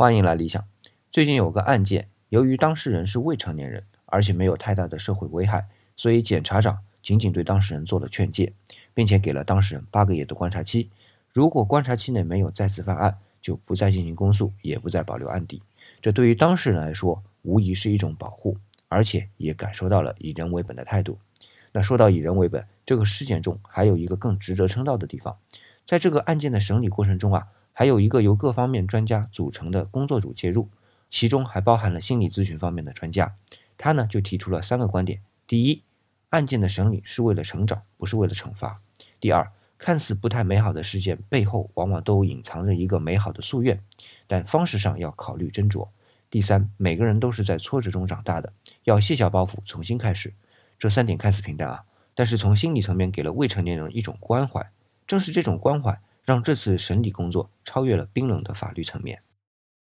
欢迎来理想。最近有个案件，由于当事人是未成年人，而且没有太大的社会危害，所以检察长仅仅对当事人做了劝诫，并且给了当事人八个月的观察期。如果观察期内没有再次犯案，就不再进行公诉，也不再保留案底。这对于当事人来说，无疑是一种保护，而且也感受到了以人为本的态度。那说到以人为本，这个事件中还有一个更值得称道的地方，在这个案件的审理过程中啊。还有一个由各方面专家组成的工作组介入，其中还包含了心理咨询方面的专家。他呢就提出了三个观点：第一，案件的审理是为了成长，不是为了惩罚；第二，看似不太美好的事件背后，往往都隐藏着一个美好的夙愿，但方式上要考虑斟酌；第三，每个人都是在挫折中长大的，要卸下包袱，重新开始。这三点看似平淡啊，但是从心理层面给了未成年人一种关怀，正是这种关怀。让这次审理工作超越了冰冷的法律层面。